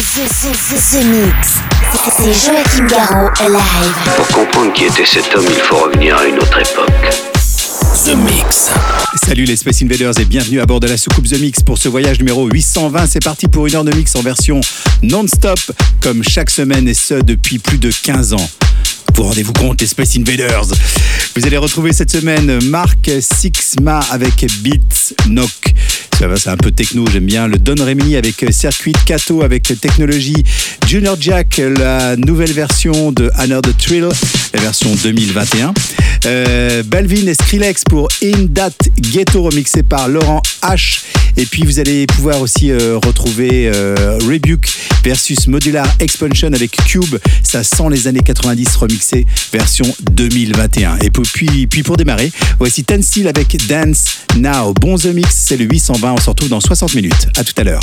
The, the, the, the Mix. C'est Joachim Garraud live. Pour comprendre qui était cet homme, il faut revenir à une autre époque. The Mix. Salut les Space Invaders et bienvenue à bord de la soucoupe The Mix pour ce voyage numéro 820. C'est parti pour une heure de mix en version non-stop, comme chaque semaine et ce depuis plus de 15 ans. Vous rendez-vous compte, les Invaders Vous allez retrouver cette semaine Marc Sixma avec Beats Knock. C'est un peu techno, j'aime bien. Le Don Remini avec Circuit, Kato avec Technologie, Junior Jack, la nouvelle version de Another Thrill, la version 2021. Euh, Balvin et Skrillex pour In That Ghetto remixé par Laurent H. Et puis vous allez pouvoir aussi euh, retrouver euh, Rebuke versus Modular Expansion avec Cube. Ça sent les années 90 remixé version 2021. Et puis, puis pour démarrer, voici Ten Steel avec Dance Now. Bon The Mix, c'est le 820. On se retrouve dans 60 minutes. À tout à l'heure.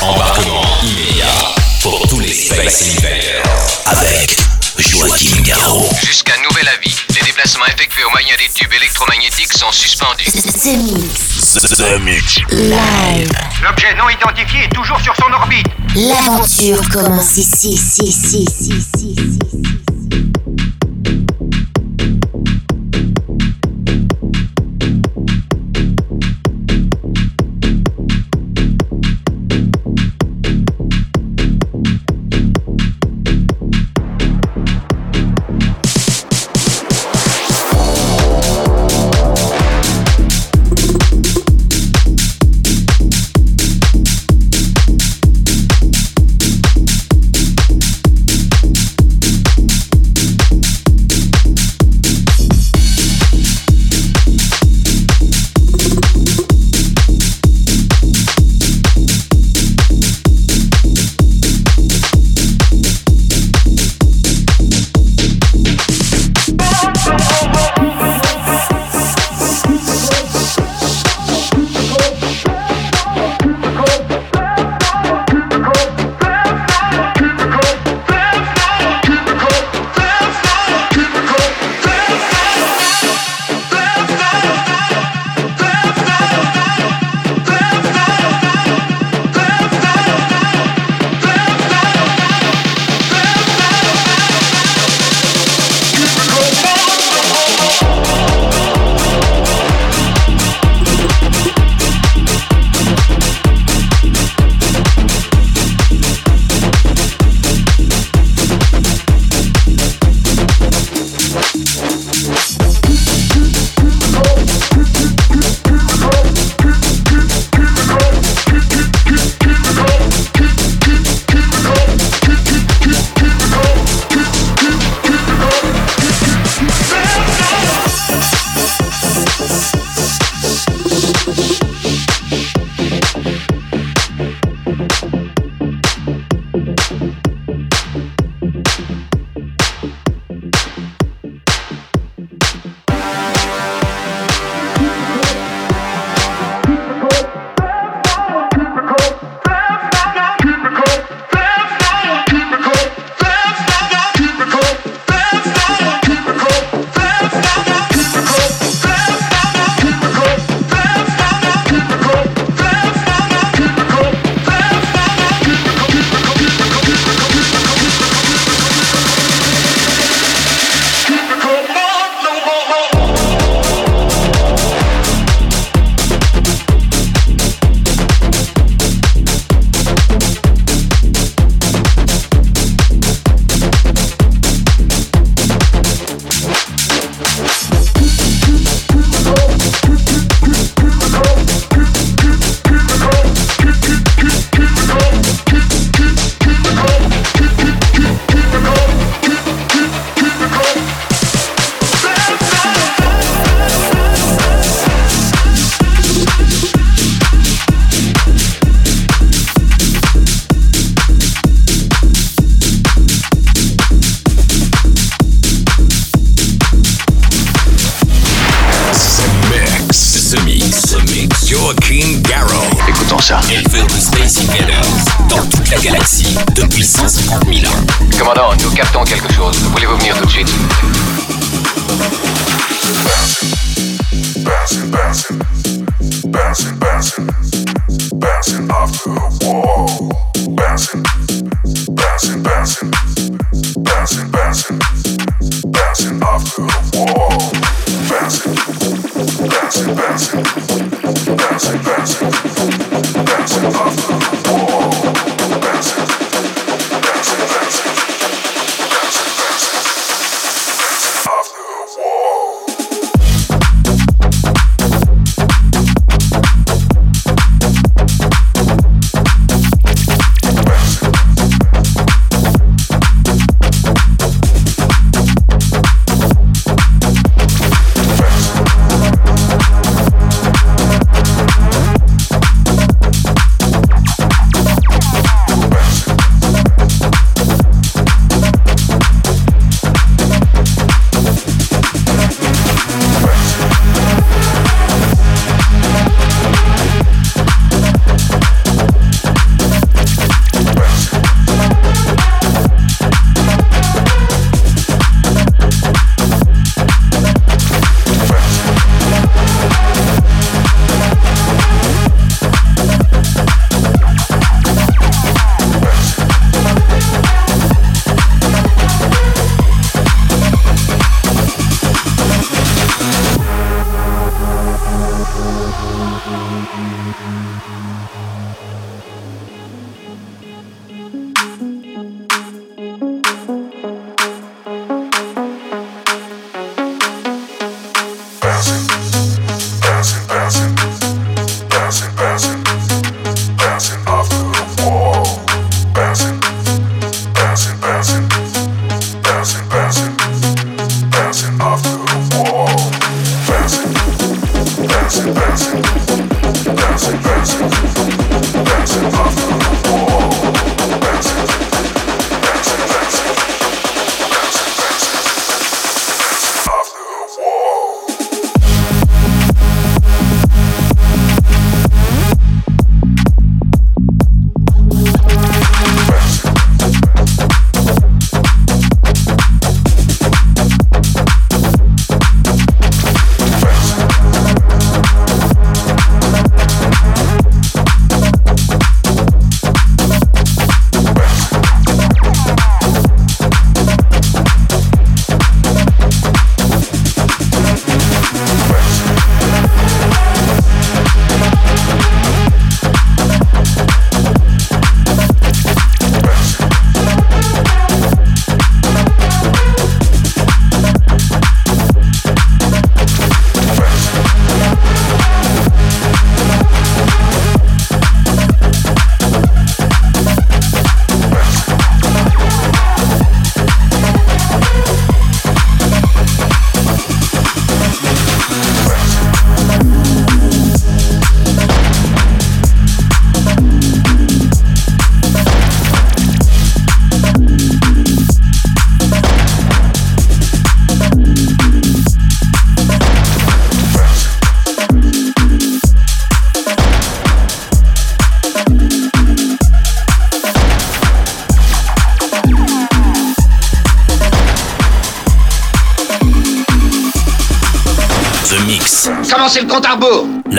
Embarquement immédiat pour tous les Space avec Joachim Garraud. Jusqu'à nouvel avis, les déplacements effectués au moyen des tubes électromagnétiques sont suspendus. The Mix. The Mix. Live. L'objet non identifié est toujours sur son orbite. L'aventure commence ici, ici, ici, ici, ici, ici.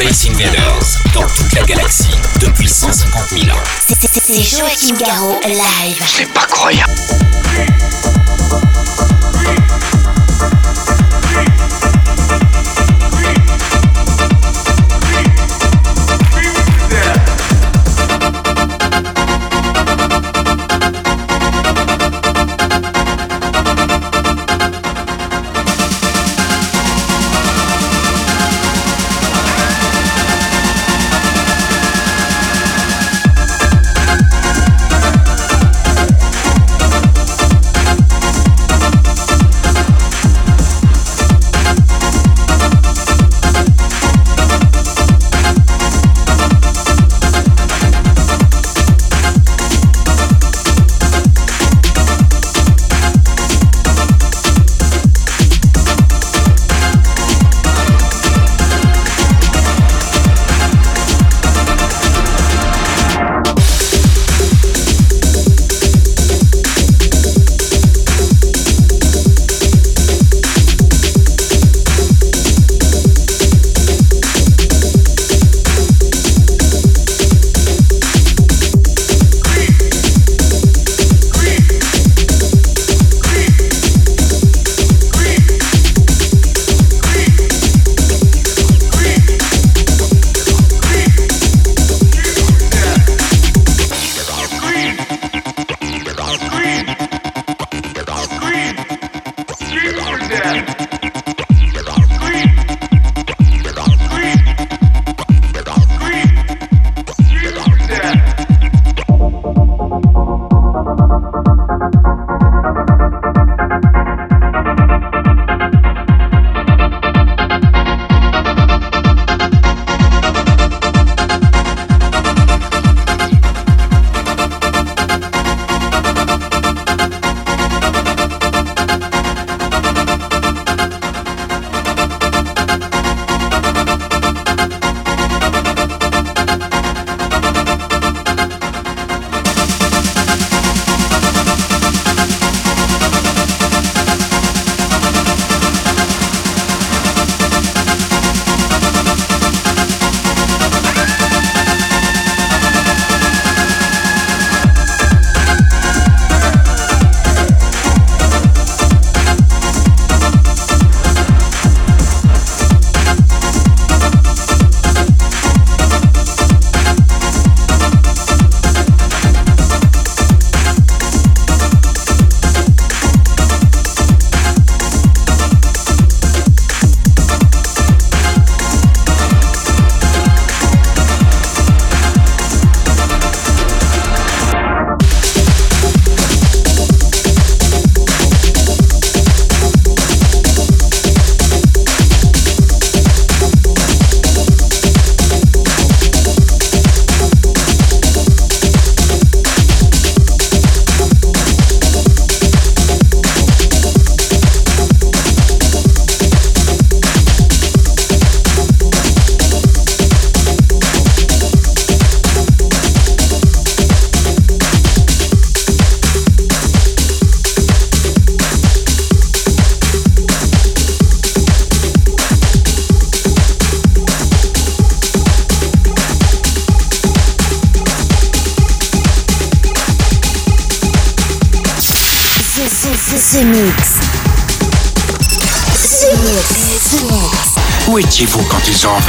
Space Invaders dans toute la galaxie depuis 150 000 ans. C'est Joachim Garraud, live. C'est pas croyable.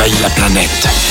Quand ils ont envahi la planète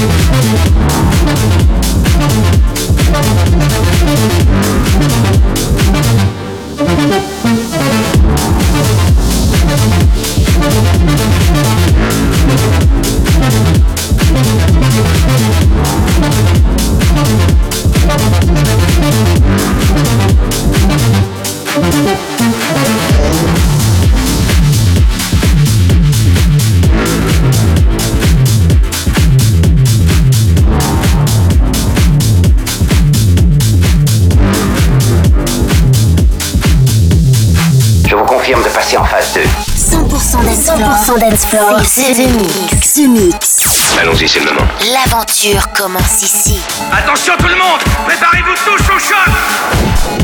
Je passer en phase 2. 100% dance floor. 100% dance floor. C'est Mix. The Mix. Allons-y, c'est le moment. L'aventure commence ici. Attention tout le monde Préparez-vous tous au choc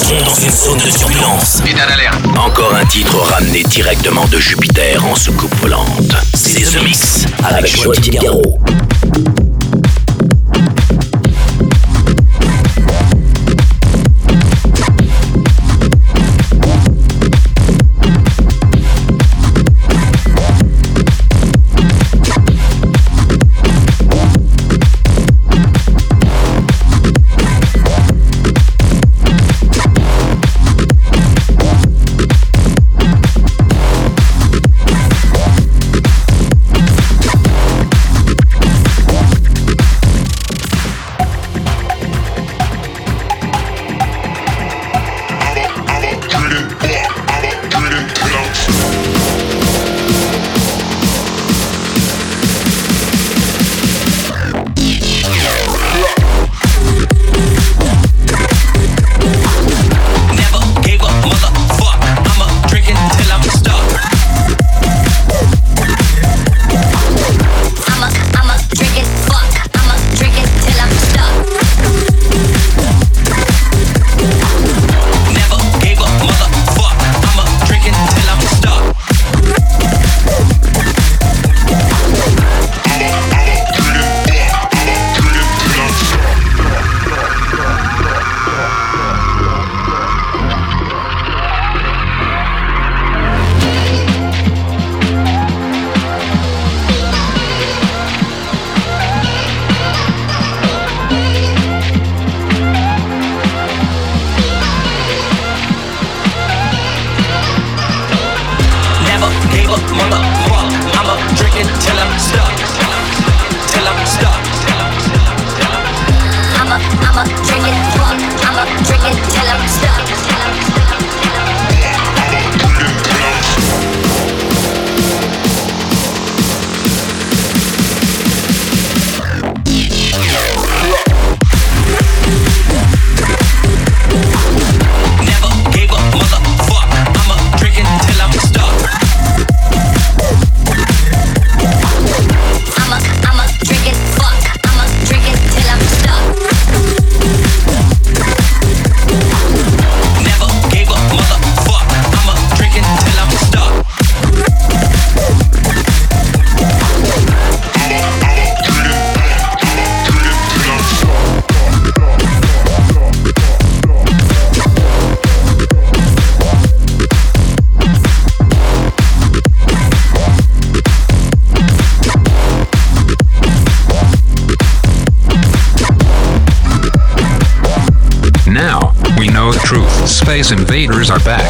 entrons dans une zone de turbulence. Encore un titre ramené directement de Jupiter en soucoupe volante. C'est The Mix avec Joachim Garraud. Are back.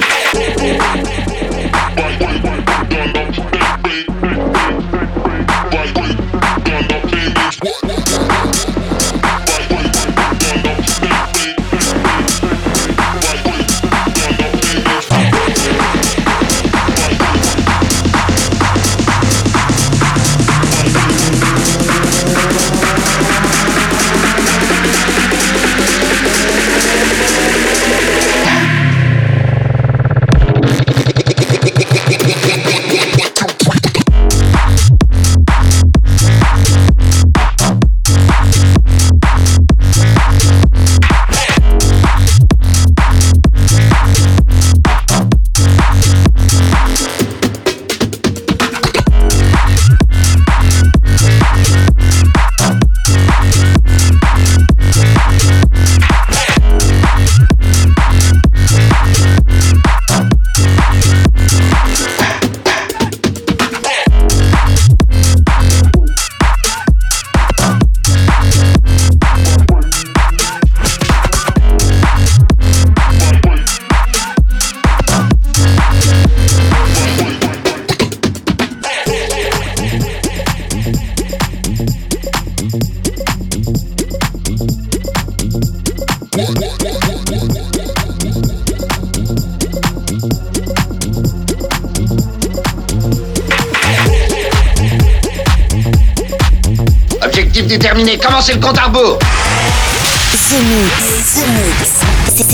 Commencez le compte à rebours The Mix, The Mix.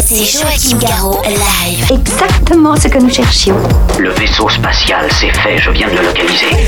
C'est Joachim Garraud live. Exactement ce que nous cherchions. Le vaisseau spatial, c'est fait, je viens de le localiser.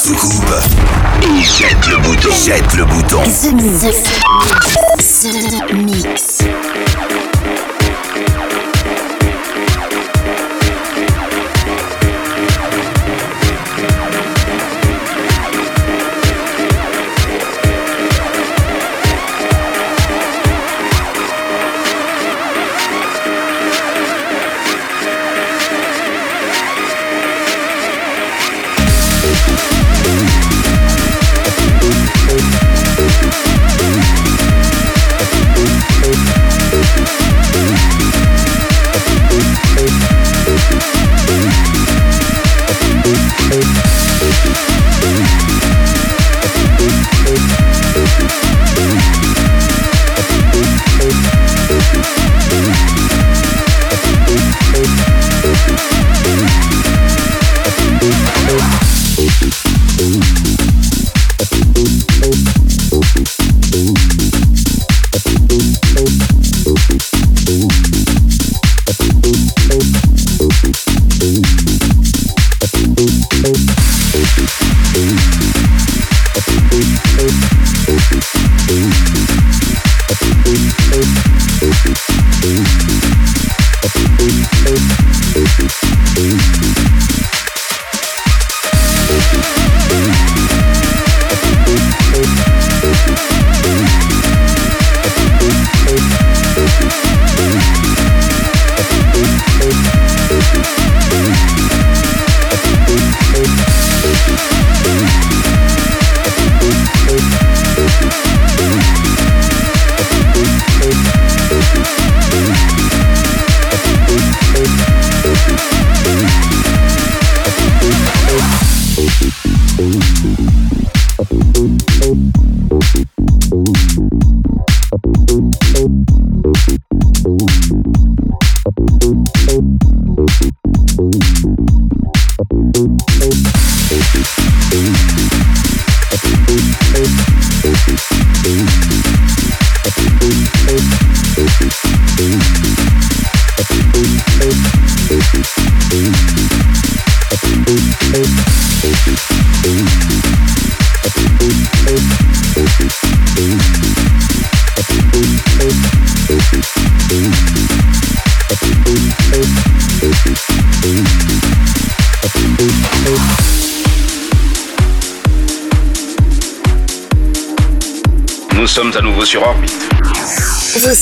Et jette le bouton. Jette le bouton.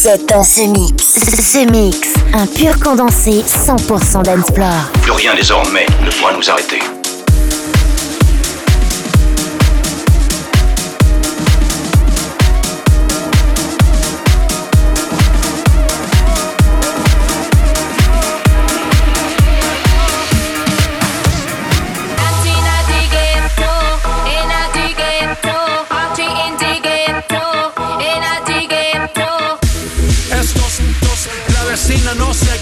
Êtes dans ce mix. Ce mix, un pur condensé 100% d'Ensplore. Plus rien désormais ne pourra nous arrêter.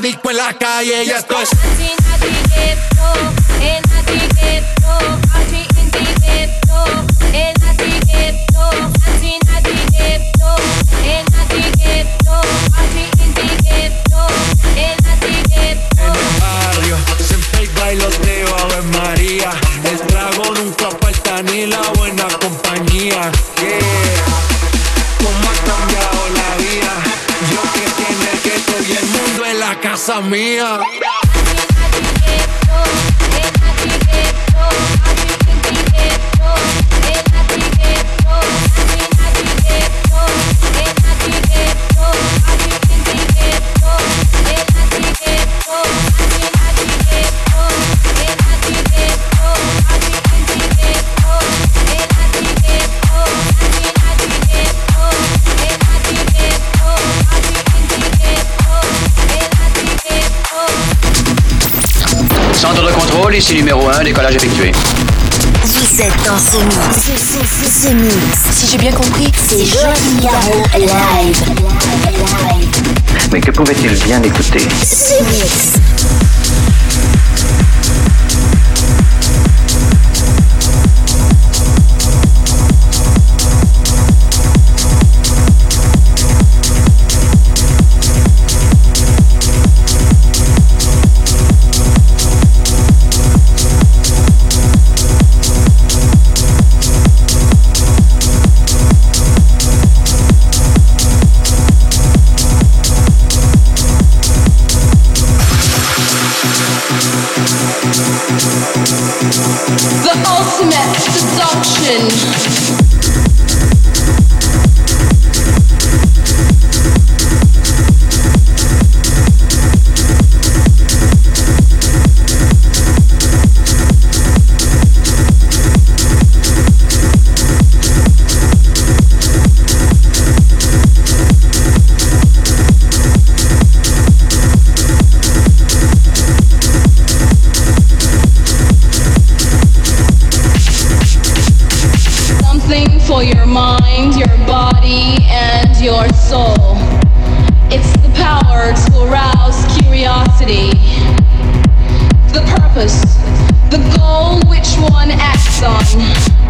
Disco en la calle y esto es. essa minha. Ici numéro 1, décollage effectué. Vous êtes dans ce mix. Ce, mix. Si j'ai bien compris, c'est Joachim Garraud live. Mais que pouvait-il bien écouter? Ce mix. Mind, your body, and your soul. It's the power to arouse curiosity. The purpose, the goal which one acts on.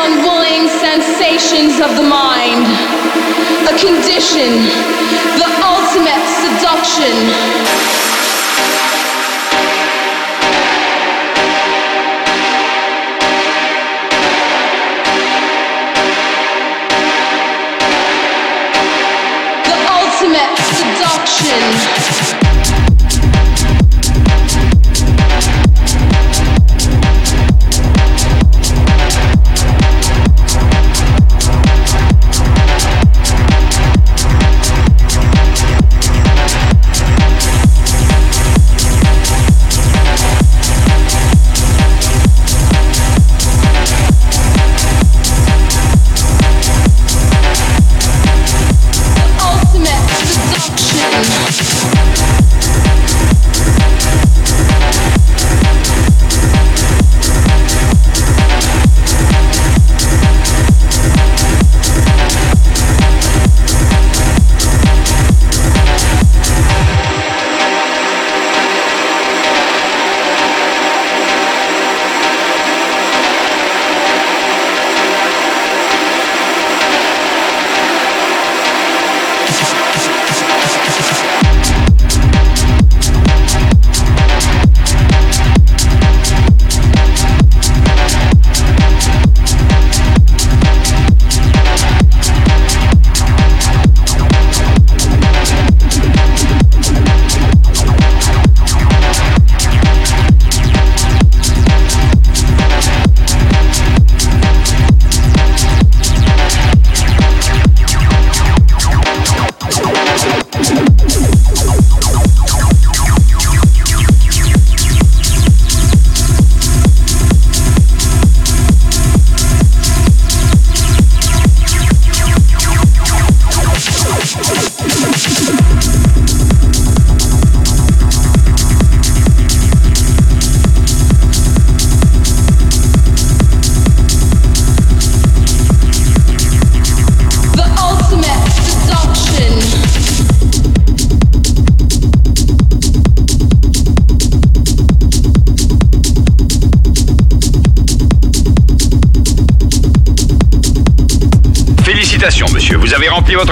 unwilling sensations of the mind, a condition, the ultimate seduction.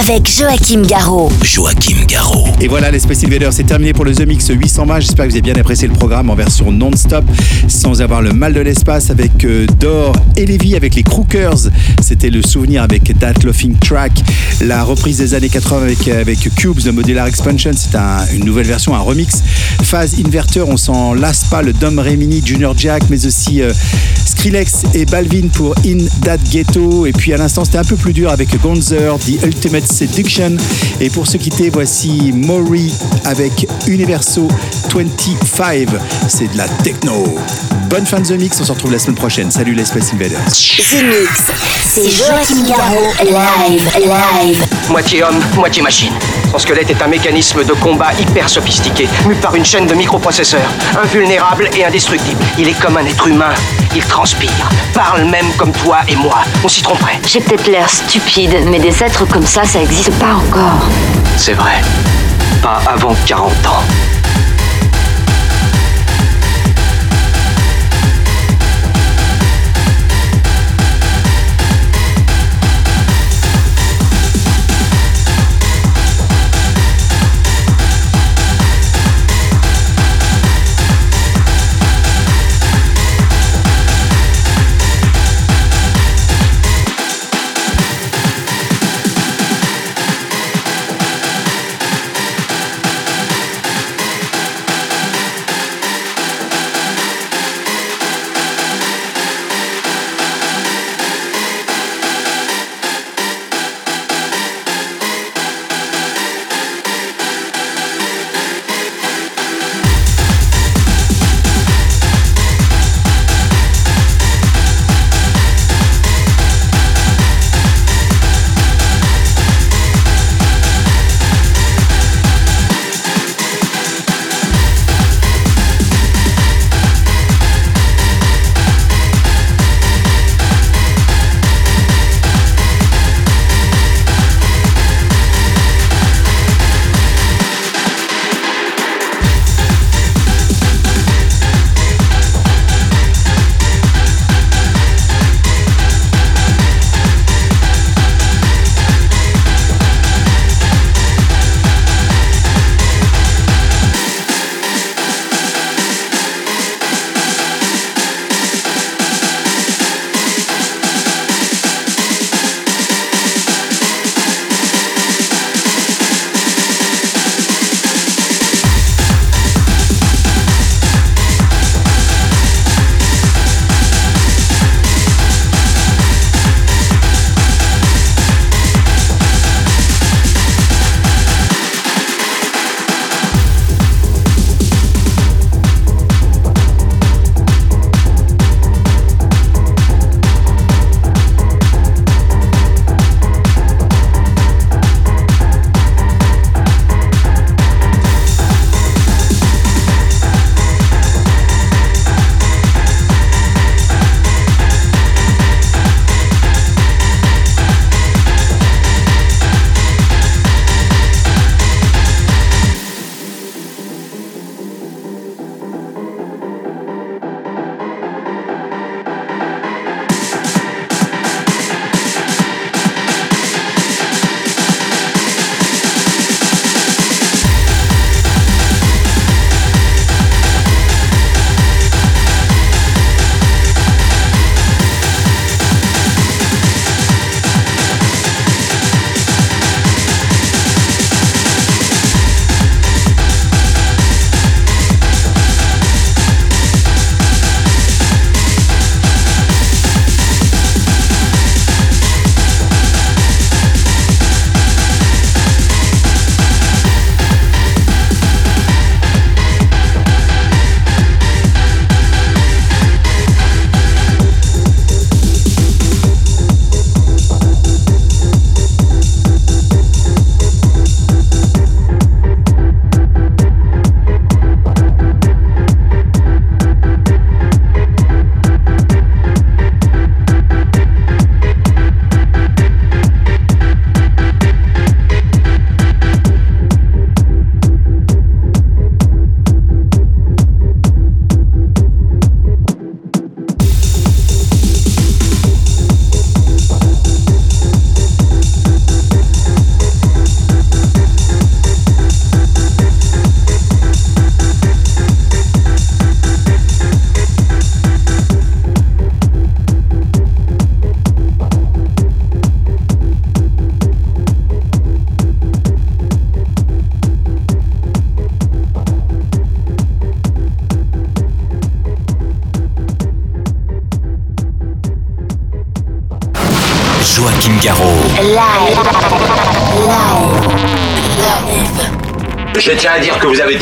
Avec Joachim Garraud. Joachim Garraud. Et voilà, les Space Invaders, c'est terminé pour le The Mix 820. J'espère que vous avez bien apprécié le programme en version non-stop, sans avoir le mal de l'espace, avec euh, Dor et Lévi, avec les Crookers. C'était le souvenir avec That Laughing Track. La reprise des années 80 avec, avec Cubes de Modular Expansion, c'est une nouvelle version, un remix. Phase Inverter, on s'en lasse pas, le Dom Remini, Junior Jack, mais aussi euh, Skrillex et Balvin pour In That Ghetto. Et puis à l'instant, c'était un peu plus dur avec Gonzer, The Ultimate Seduction. Et pour se quitter, voici Maury avec Universo 25. C'est de la techno. Bonne fin de The Mix, on se retrouve la semaine prochaine. Salut les Space Invaders. The Mix, c'est Joachim Garraud, live, live. Moitié homme, moitié machine. Son squelette est un mécanisme de combat hyper sophistiqué, mu par une chaîne de microprocesseurs, invulnérable et indestructible. Il est comme un être humain. Il transpire, parle même comme toi et moi. On s'y tromperait. J'ai peut-être l'air stupide, mais des êtres comme ça, ça n'existe pas encore. C'est vrai. Pas avant 40 ans.